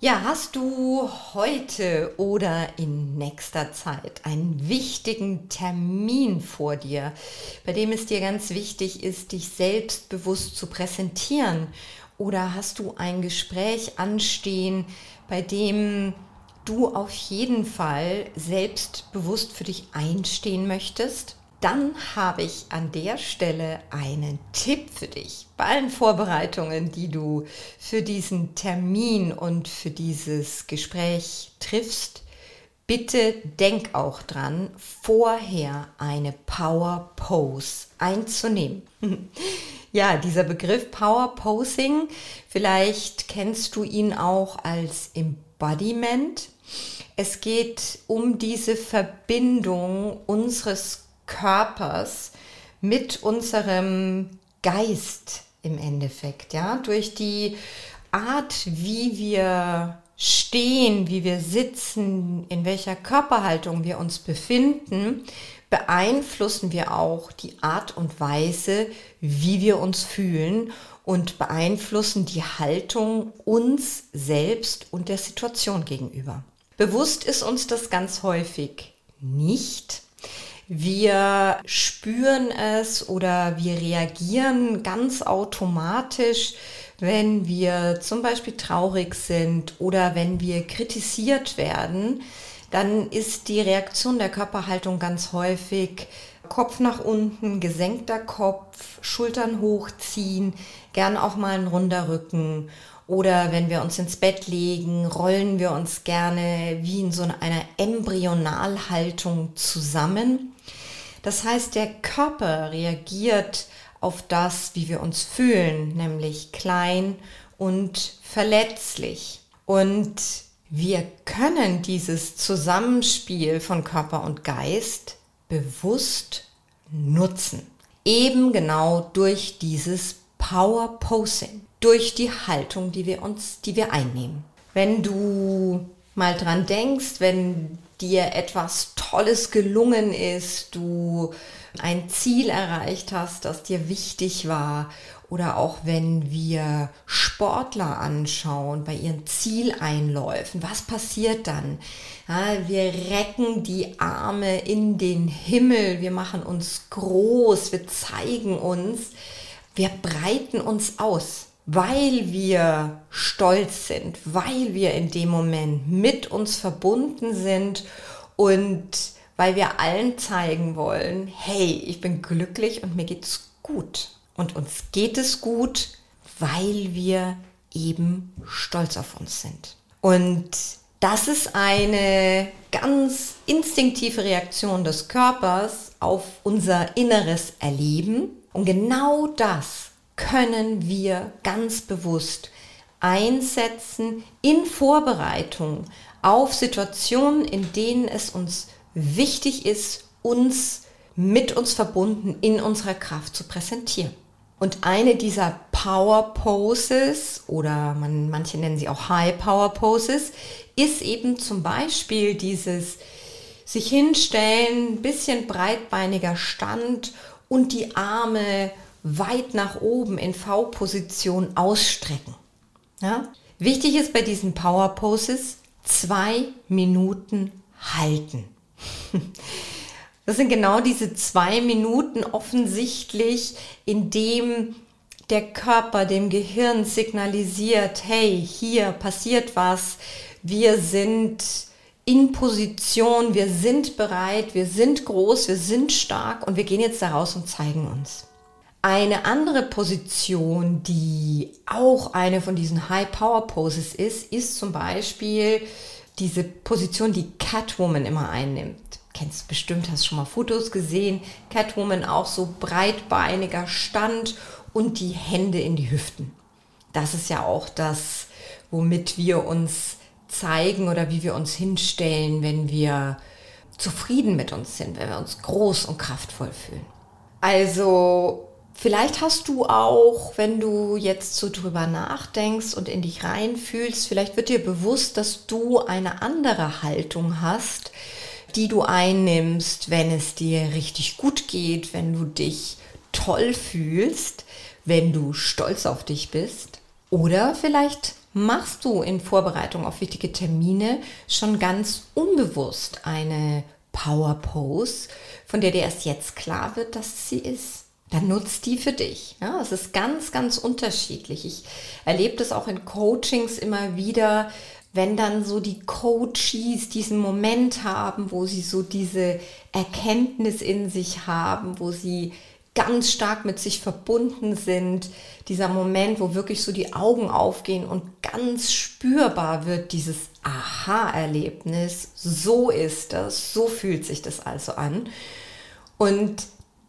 Ja, hast du heute oder in nächster Zeit einen wichtigen Termin vor dir, bei dem es dir ganz wichtig ist, dich selbstbewusst zu präsentieren? Oder hast du ein Gespräch anstehen, bei dem du auf jeden Fall selbstbewusst für dich einstehen möchtest? Dann habe ich an der Stelle einen Tipp für dich. Bei allen Vorbereitungen, die du für diesen Termin und für dieses Gespräch triffst, bitte denk auch dran, vorher eine Power Pose einzunehmen. ja, dieser Begriff Power Posing, vielleicht kennst du ihn auch als Embodiment. Es geht um diese Verbindung unseres Körpers mit unserem Geist im Endeffekt, ja, durch die Art, wie wir stehen, wie wir sitzen, in welcher Körperhaltung wir uns befinden, beeinflussen wir auch die Art und Weise, wie wir uns fühlen und beeinflussen die Haltung uns selbst und der Situation gegenüber. Bewusst ist uns das ganz häufig nicht, wir spüren es oder wir reagieren ganz automatisch, wenn wir zum Beispiel traurig sind oder wenn wir kritisiert werden. Dann ist die Reaktion der Körperhaltung ganz häufig Kopf nach unten, gesenkter Kopf, Schultern hochziehen, gern auch mal ein runder Rücken oder wenn wir uns ins Bett legen, rollen wir uns gerne wie in so einer Embryonalhaltung zusammen. Das heißt, der Körper reagiert auf das, wie wir uns fühlen, nämlich klein und verletzlich. Und wir können dieses Zusammenspiel von Körper und Geist bewusst nutzen. Eben genau durch dieses Power Posing durch die Haltung, die wir uns, die wir einnehmen. Wenn du mal dran denkst, wenn dir etwas Tolles gelungen ist, du ein Ziel erreicht hast, das dir wichtig war, oder auch wenn wir Sportler anschauen bei ihren Zieleinläufen, was passiert dann? Ja, wir recken die Arme in den Himmel, wir machen uns groß, wir zeigen uns, wir breiten uns aus weil wir stolz sind, weil wir in dem Moment mit uns verbunden sind und weil wir allen zeigen wollen, hey, ich bin glücklich und mir geht's gut. Und uns geht es gut, weil wir eben stolz auf uns sind. Und das ist eine ganz instinktive Reaktion des Körpers auf unser inneres Erleben. Und genau das können wir ganz bewusst einsetzen in Vorbereitung auf Situationen, in denen es uns wichtig ist, uns mit uns verbunden in unserer Kraft zu präsentieren. Und eine dieser Power Poses oder man, manche nennen sie auch High Power Poses ist eben zum Beispiel dieses sich hinstellen, bisschen breitbeiniger Stand und die Arme weit nach oben in V-Position ausstrecken. Ja? Wichtig ist bei diesen Power Poses zwei Minuten halten. Das sind genau diese zwei Minuten offensichtlich, in dem der Körper dem Gehirn signalisiert, hey, hier passiert was, wir sind in Position, wir sind bereit, wir sind groß, wir sind stark und wir gehen jetzt da raus und zeigen uns. Eine andere Position, die auch eine von diesen High Power Poses ist, ist zum Beispiel diese Position, die Catwoman immer einnimmt. Kennst bestimmt, hast schon mal Fotos gesehen. Catwoman auch so breitbeiniger Stand und die Hände in die Hüften. Das ist ja auch das, womit wir uns zeigen oder wie wir uns hinstellen, wenn wir zufrieden mit uns sind, wenn wir uns groß und kraftvoll fühlen. Also Vielleicht hast du auch, wenn du jetzt so drüber nachdenkst und in dich reinfühlst, vielleicht wird dir bewusst, dass du eine andere Haltung hast, die du einnimmst, wenn es dir richtig gut geht, wenn du dich toll fühlst, wenn du stolz auf dich bist. Oder vielleicht machst du in Vorbereitung auf wichtige Termine schon ganz unbewusst eine Power Pose, von der dir erst jetzt klar wird, dass sie ist dann nutzt die für dich. Ja, es ist ganz, ganz unterschiedlich. Ich erlebe das auch in Coachings immer wieder, wenn dann so die Coaches diesen Moment haben, wo sie so diese Erkenntnis in sich haben, wo sie ganz stark mit sich verbunden sind, dieser Moment, wo wirklich so die Augen aufgehen und ganz spürbar wird dieses Aha-Erlebnis, so ist das, so fühlt sich das also an. Und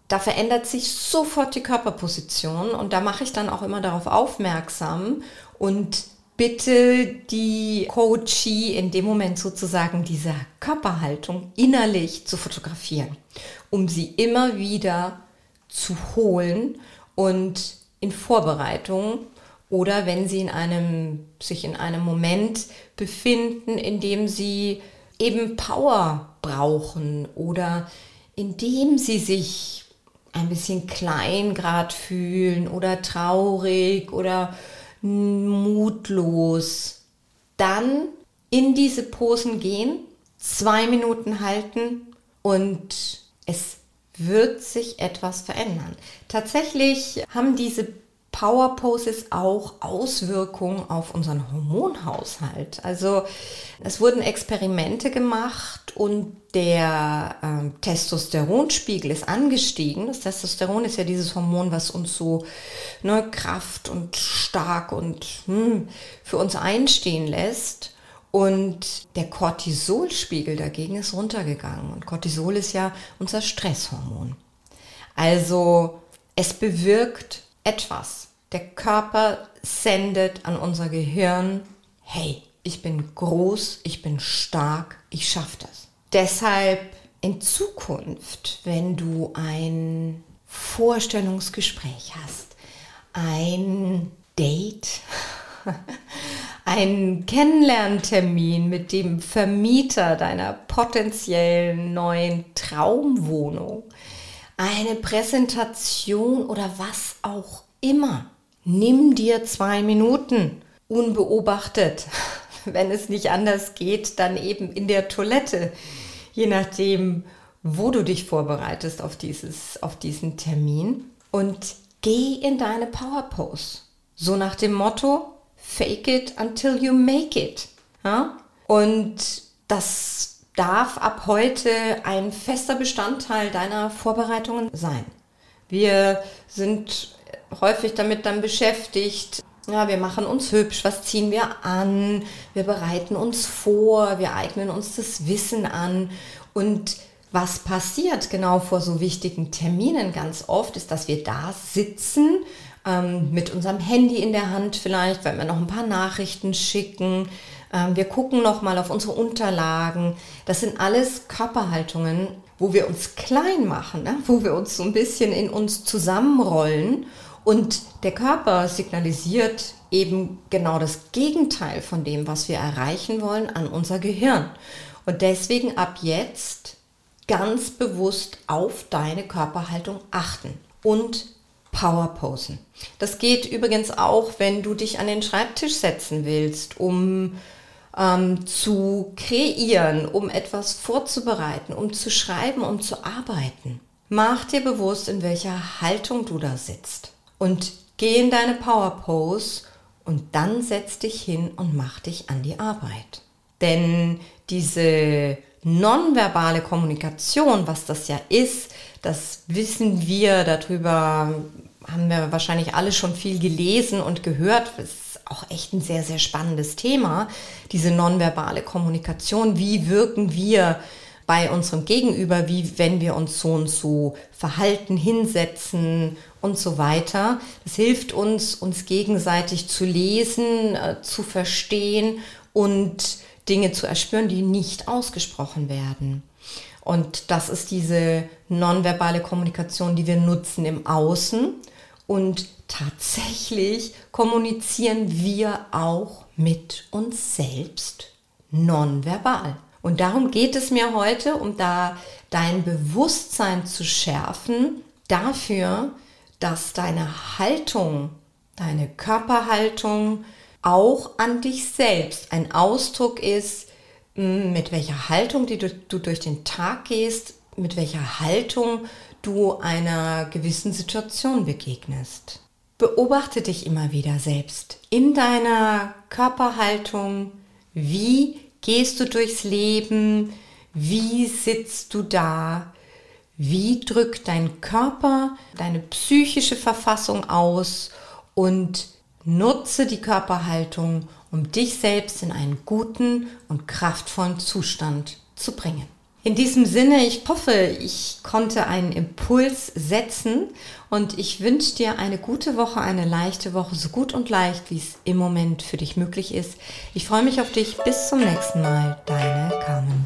da verändert sich sofort die Körperposition und da mache ich dann auch immer darauf aufmerksam und bitte die Coachie in dem Moment sozusagen diese Körperhaltung innerlich zu fotografieren, um sie immer wieder zu holen und in Vorbereitung oder wenn sie in einem, sich in einem Moment befinden, in dem sie eben Power brauchen oder indem sie sich ein bisschen klein gerade fühlen oder traurig oder mutlos, dann in diese Posen gehen, zwei Minuten halten und es wird sich etwas verändern. Tatsächlich haben diese Power Poses auch Auswirkungen auf unseren Hormonhaushalt. Also es wurden Experimente gemacht und der ähm, Testosteronspiegel ist angestiegen. Das Testosteron ist ja dieses Hormon, was uns so ne, Kraft und stark und hm, für uns einstehen lässt. Und der Cortisolspiegel dagegen ist runtergegangen. Und Cortisol ist ja unser Stresshormon. Also es bewirkt etwas. Der Körper sendet an unser Gehirn, hey, ich bin groß, ich bin stark, ich schaffe das. Deshalb in Zukunft, wenn du ein Vorstellungsgespräch hast, ein Date, ein Kennenlerntermin mit dem Vermieter deiner potenziellen neuen Traumwohnung, eine Präsentation oder was auch immer. Nimm dir zwei Minuten unbeobachtet. Wenn es nicht anders geht, dann eben in der Toilette, je nachdem, wo du dich vorbereitest auf, dieses, auf diesen Termin. Und geh in deine Power Pose. So nach dem Motto, fake it until you make it. Ja? Und das darf ab heute ein fester Bestandteil deiner Vorbereitungen sein. Wir sind häufig damit dann beschäftigt, ja, wir machen uns hübsch, was ziehen wir an, wir bereiten uns vor, wir eignen uns das Wissen an und was passiert genau vor so wichtigen Terminen ganz oft, ist, dass wir da sitzen ähm, mit unserem Handy in der Hand vielleicht, weil wir noch ein paar Nachrichten schicken, wir gucken nochmal auf unsere Unterlagen. Das sind alles Körperhaltungen, wo wir uns klein machen, ne? wo wir uns so ein bisschen in uns zusammenrollen. Und der Körper signalisiert eben genau das Gegenteil von dem, was wir erreichen wollen, an unser Gehirn. Und deswegen ab jetzt ganz bewusst auf deine Körperhaltung achten und Powerposen. Das geht übrigens auch, wenn du dich an den Schreibtisch setzen willst, um ähm, zu kreieren, um etwas vorzubereiten, um zu schreiben, um zu arbeiten. Mach dir bewusst, in welcher Haltung du da sitzt. Und geh in deine Power Pose und dann setz dich hin und mach dich an die Arbeit. Denn diese nonverbale Kommunikation, was das ja ist, das wissen wir, darüber haben wir wahrscheinlich alle schon viel gelesen und gehört. Das auch echt ein sehr, sehr spannendes Thema, diese nonverbale Kommunikation. Wie wirken wir bei unserem Gegenüber, wie wenn wir uns so und so verhalten, hinsetzen und so weiter. Das hilft uns, uns gegenseitig zu lesen, äh, zu verstehen und Dinge zu erspüren, die nicht ausgesprochen werden. Und das ist diese nonverbale Kommunikation, die wir nutzen im Außen. Und tatsächlich kommunizieren wir auch mit uns selbst nonverbal. Und darum geht es mir heute, um da dein Bewusstsein zu schärfen dafür, dass deine Haltung, deine Körperhaltung auch an dich selbst ein Ausdruck ist, mit welcher Haltung die du, du durch den Tag gehst, mit welcher Haltung du einer gewissen Situation begegnest. Beobachte dich immer wieder selbst in deiner Körperhaltung. Wie gehst du durchs Leben? Wie sitzt du da? Wie drückt dein Körper deine psychische Verfassung aus? Und nutze die Körperhaltung, um dich selbst in einen guten und kraftvollen Zustand zu bringen. In diesem Sinne, ich hoffe, ich konnte einen Impuls setzen und ich wünsche dir eine gute Woche, eine leichte Woche, so gut und leicht, wie es im Moment für dich möglich ist. Ich freue mich auf dich. Bis zum nächsten Mal. Deine Carmen.